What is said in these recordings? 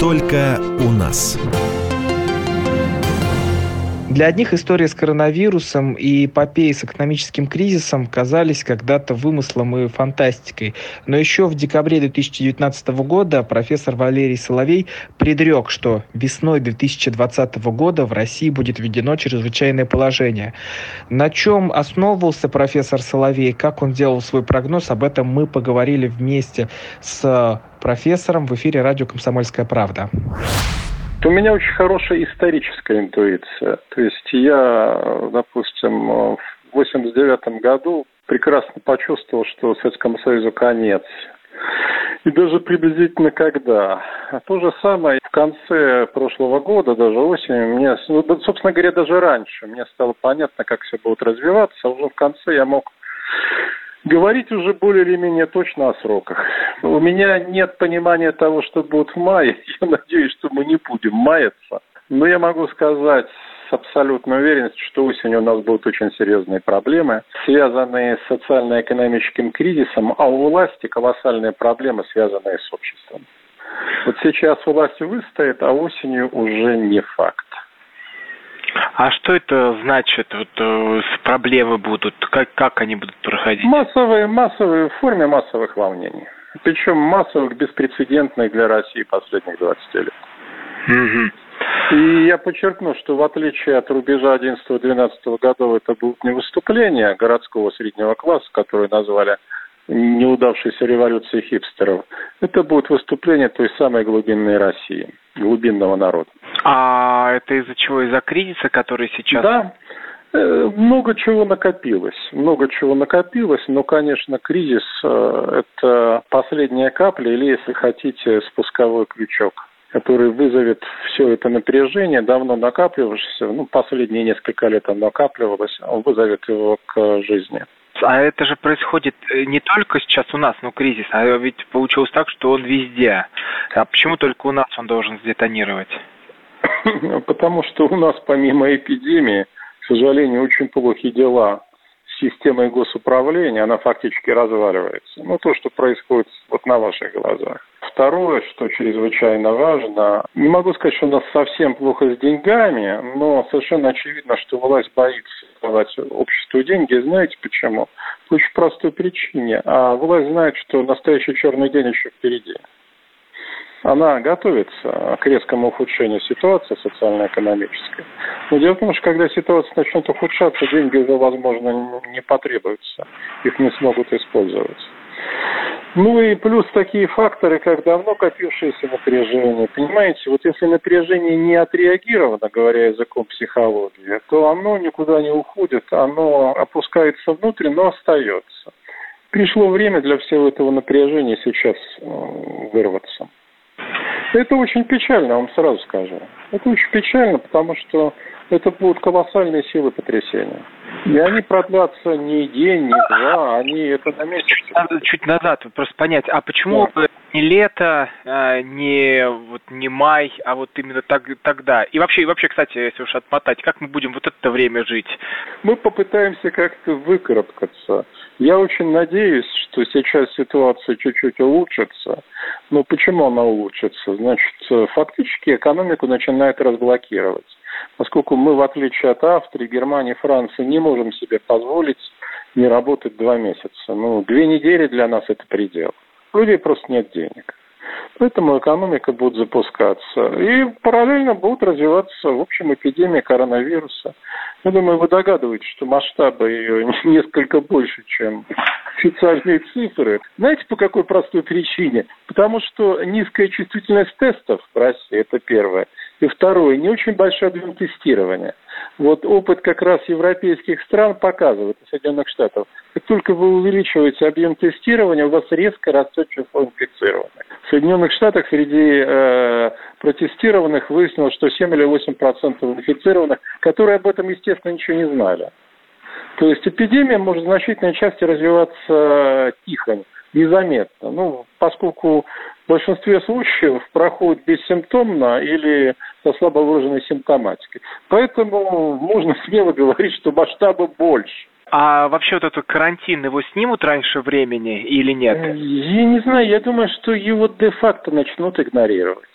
Только у нас. Для одних истории с коронавирусом и эпопеи с экономическим кризисом казались когда-то вымыслом и фантастикой. Но еще в декабре 2019 года профессор Валерий Соловей предрек, что весной 2020 года в России будет введено чрезвычайное положение. На чем основывался профессор Соловей, как он делал свой прогноз, об этом мы поговорили вместе с профессором в эфире радио «Комсомольская правда». У меня очень хорошая историческая интуиция. То есть я, допустим, в 89 году прекрасно почувствовал, что Советскому Союзу конец. И даже приблизительно когда. А то же самое в конце прошлого года, даже осенью, мне, ну, собственно говоря, даже раньше, мне стало понятно, как все будет развиваться. А уже в конце я мог Говорить уже более или менее точно о сроках. У меня нет понимания того, что будет в мае. Я надеюсь, что мы не будем маяться. Но я могу сказать с абсолютной уверенностью, что осенью у нас будут очень серьезные проблемы, связанные с социально-экономическим кризисом, а у власти колоссальные проблемы, связанные с обществом. Вот сейчас власть выстоит, а осенью уже не факт. А что это значит? Вот э, проблемы будут? Как, как они будут проходить? Массовые, массовые, в форме массовых волнений. Причем массовых, беспрецедентных для России последних 20 лет. Угу. И я подчеркну, что в отличие от рубежа 11-12 годов, это будут не выступления городского среднего класса, которые назвали неудавшейся революции хипстеров. Это будет выступление той самой глубинной России, глубинного народа. А это из-за чего? Из-за кризиса, который сейчас... Да, э, много чего накопилось, много чего накопилось, но, конечно, кризис э, – это последняя капля или, если хотите, спусковой крючок который вызовет все это напряжение, давно накапливавшееся, ну, последние несколько лет оно накапливалось, он вызовет его к жизни. А это же происходит э, не только сейчас у нас, ну, кризис, а ведь получилось так, что он везде. А почему только у нас он должен сдетонировать? Потому что у нас помимо эпидемии, к сожалению, очень плохие дела с системой госуправления, она фактически разваливается. Ну, то, что происходит вот на ваших глазах. Второе, что чрезвычайно важно, не могу сказать, что у нас совсем плохо с деньгами, но совершенно очевидно, что власть боится давать обществу деньги. Знаете почему? По очень простой причине. А власть знает, что настоящий черный день еще впереди. Она готовится к резкому ухудшению ситуации социально-экономической. Но дело в том, что когда ситуация начнет ухудшаться, деньги уже, возможно, не потребуются. Их не смогут использовать. Ну и плюс такие факторы, как давно копившееся напряжение. Понимаете, вот если напряжение не отреагировано, говоря языком психологии, то оно никуда не уходит, оно опускается внутрь, но остается. Пришло время для всего этого напряжения сейчас э, вырваться. Это очень печально, вам сразу скажу. Это очень печально, потому что это будут колоссальные силы потрясения. И они продлятся не день, не два, они это на месяц. Надо чуть назад просто понять, а почему да. Не лето, а, не вот не май, а вот именно так, тогда? И вообще, и вообще, кстати, если уж отмотать, как мы будем вот это время жить? Мы попытаемся как-то выкарабкаться. Я очень надеюсь, что сейчас ситуация чуть-чуть улучшится. Но почему она улучшится? Значит, фактически экономику начинает разблокировать поскольку мы, в отличие от Австрии, Германии, Франции, не можем себе позволить не работать два месяца. Ну, две недели для нас это предел. У людей просто нет денег. Поэтому экономика будет запускаться. И параллельно будут развиваться, в общем, эпидемия коронавируса. Я думаю, вы догадываетесь, что масштабы ее несколько больше, чем официальные цифры. Знаете, по какой простой причине? Потому что низкая чувствительность тестов в России, это первое. И второе, не очень большой объем тестирования. Вот опыт как раз европейских стран показывает, Соединенных Штатов, как только вы увеличиваете объем тестирования, у вас резко растет число инфицированных. В Соединенных Штатах среди э, протестированных выяснилось, что 7 или 8 процентов инфицированных, которые об этом, естественно, ничего не знали. То есть эпидемия может в значительной части развиваться тихо, незаметно. Ну, поскольку в большинстве случаев проходит бессимптомно или со слабо выраженной симптоматикой. Поэтому можно смело говорить, что масштаба больше. А вообще вот этот карантин, его снимут раньше времени или нет? Я не знаю, я думаю, что его де-факто начнут игнорировать.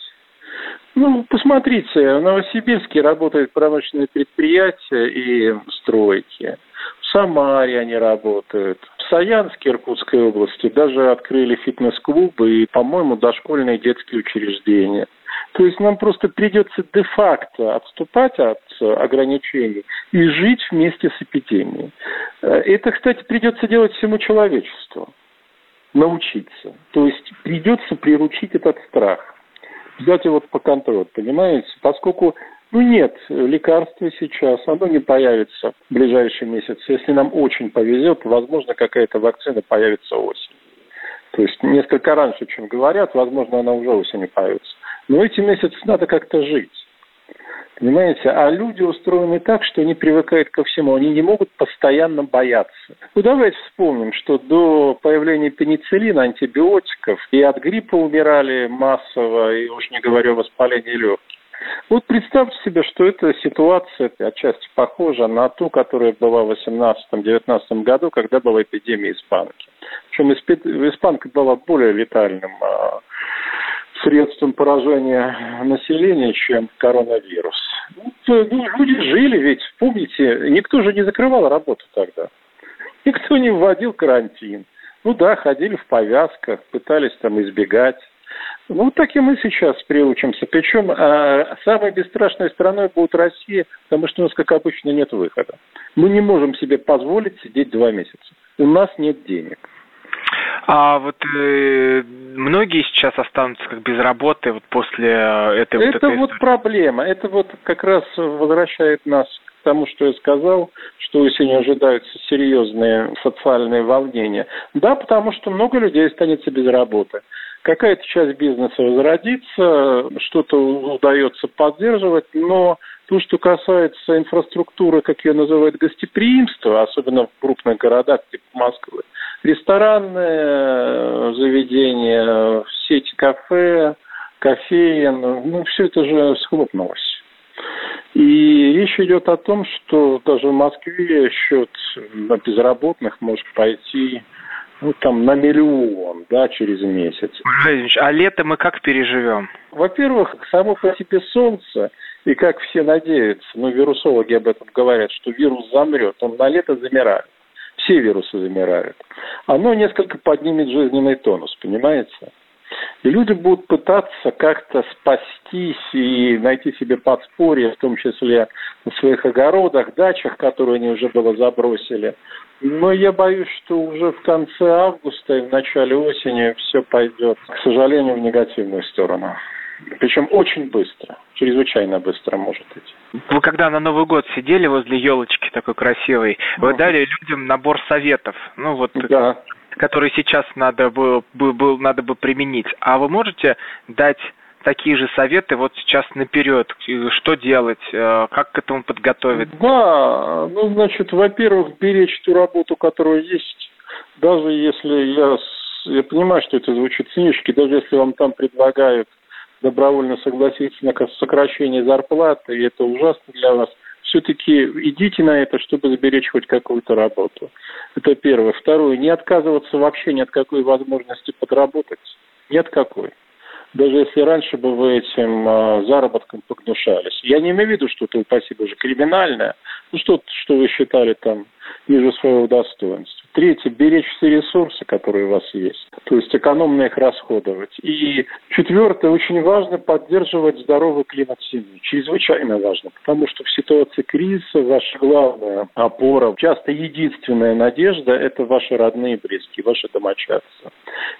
Ну, посмотрите, в Новосибирске работают промышленные предприятия и стройки. В Самаре они работают. В Саянске Иркутской области даже открыли фитнес-клубы и, по-моему, дошкольные детские учреждения. То есть нам просто придется де-факто отступать от ограничений и жить вместе с эпидемией. Э, это, кстати, придется делать всему человечеству. Научиться. То есть придется приручить этот страх. Взять его по контролю, понимаете? Поскольку ну нет, лекарства сейчас, оно не появится в ближайший месяц. Если нам очень повезет, возможно, какая-то вакцина появится осенью. То есть несколько раньше, чем говорят, возможно, она уже осенью появится. Но эти месяцы надо как-то жить. Понимаете? А люди устроены так, что они привыкают ко всему. Они не могут постоянно бояться. Ну, давайте вспомним, что до появления пенициллина, антибиотиков, и от гриппа умирали массово, и уж не говорю о воспалении легких. Вот представьте себе, что эта ситуация отчасти похожа на ту, которая была в 18-19 году, когда была эпидемия испанки. Причем испанка была более летальным а, средством поражения населения, чем коронавирус. Ну, люди жили ведь, помните, никто же не закрывал работу тогда. Никто не вводил карантин. Ну да, ходили в повязках, пытались там избегать. Ну, так и мы сейчас приучимся. Причем а, самой бесстрашной страной будет Россия, потому что у нас, как обычно, нет выхода. Мы не можем себе позволить сидеть два месяца. У нас нет денег. А вот э, многие сейчас останутся как без работы вот после э, этой Это вот, этой вот проблема. Это вот как раз возвращает нас к тому, что я сказал, что осенью ожидаются серьезные социальные волнения. Да, потому что много людей останется без работы. Какая-то часть бизнеса возродится, что-то удается поддерживать, но то, что касается инфраструктуры, как ее называют, гостеприимства, особенно в крупных городах типа Москвы, ресторанные э, заведения, сеть кафе, кофеин, ну, все это же схлопнулось. И речь идет о том, что даже в Москве счет безработных может пойти ну, там, на миллион, да, через месяц. Владимирович, а лето мы как переживем? Во-первых, само по себе солнце, и как все надеются, ну, вирусологи об этом говорят, что вирус замрет, он на лето замирает все вирусы замирают, оно несколько поднимет жизненный тонус, понимаете? И люди будут пытаться как-то спастись и найти себе подспорье, в том числе на своих огородах, дачах, которые они уже было забросили. Но я боюсь, что уже в конце августа и в начале осени все пойдет, к сожалению, в негативную сторону. Причем очень быстро, чрезвычайно быстро может идти. Вы когда на Новый год сидели возле елочки такой красивой, вы дали людям набор советов, ну вот, да. Которые сейчас надо бы, бы, надо бы применить. А вы можете дать такие же советы вот сейчас наперед, что делать, э, как к этому подготовиться? Да, ну, значит, во-первых, беречь ту работу, которая есть, даже если я, я понимаю, что это звучит цинически, даже если вам там предлагают добровольно согласиться на сокращение зарплаты, и это ужасно для вас, все-таки идите на это, чтобы сберечь хоть какую-то работу. Это первое. Второе, не отказываться вообще ни от какой возможности подработать. Ни от какой. Даже если раньше бы вы этим э, заработком погнушались. Я не имею в виду что-то, спасибо, уже криминальное. Ну, что-то, что вы считали там ниже своего достоинства. Третье, беречь все ресурсы, которые у вас есть, то есть экономно их расходовать. И четвертое, очень важно поддерживать здоровый климат семьи. Чрезвычайно важно, потому что в ситуации кризиса ваша главная опора, часто единственная надежда – это ваши родные, близкие, ваши домочадцы.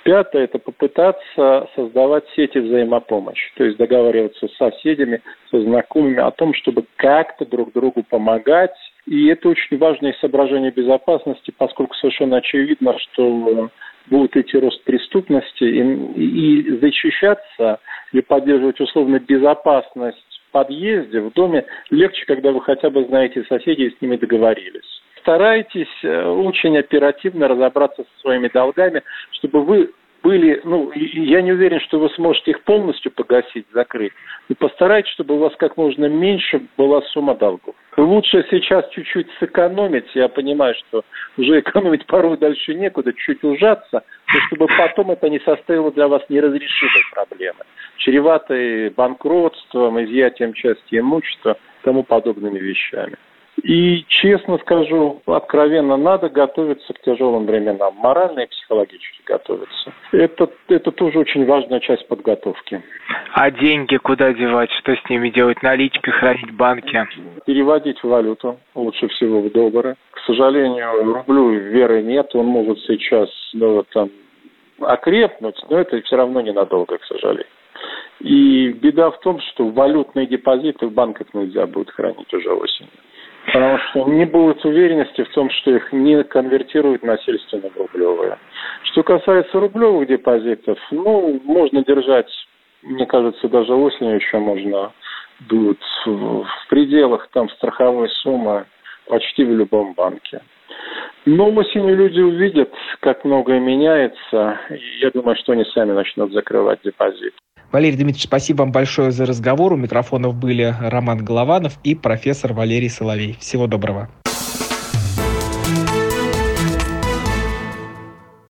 Пятое – это попытаться создавать сети взаимопомощи, то есть договариваться с соседями, со знакомыми о том, чтобы как-то друг другу помогать, и это очень важное соображение безопасности, поскольку совершенно очевидно, что будет идти рост преступности, и, и защищаться или поддерживать условно безопасность в подъезде, в доме легче, когда вы хотя бы знаете соседей и с ними договорились. Старайтесь э, очень оперативно разобраться со своими долгами, чтобы вы были, ну, я не уверен, что вы сможете их полностью погасить, закрыть. И постарайтесь, чтобы у вас как можно меньше была сумма долгов. Лучше сейчас чуть-чуть сэкономить. Я понимаю, что уже экономить порой дальше некуда, чуть ужаться, но чтобы потом это не составило для вас неразрешимой проблемы, чреватой банкротством, изъятием части имущества тому подобными вещами. И, честно скажу, откровенно, надо готовиться к тяжелым временам, морально и психологически готовиться. Это, это тоже очень важная часть подготовки. А деньги куда девать? Что с ними делать? Наличкой хранить в банке? Переводить в валюту, лучше всего в доллары. К сожалению, рублю веры нет, он может сейчас ну, там, окрепнуть, но это все равно ненадолго, к сожалению. И беда в том, что валютные депозиты в банках нельзя будет хранить уже осенью. Потому что не будет уверенности в том, что их не конвертируют насильственно в рублевые. Что касается рублевых депозитов, ну, можно держать, мне кажется, даже осенью еще можно будет в пределах там страховой суммы почти в любом банке. Но осенью люди увидят, как многое меняется, и я думаю, что они сами начнут закрывать депозит. Валерий Дмитриевич, спасибо вам большое за разговор. У микрофонов были Роман Голованов и профессор Валерий Соловей. Всего доброго.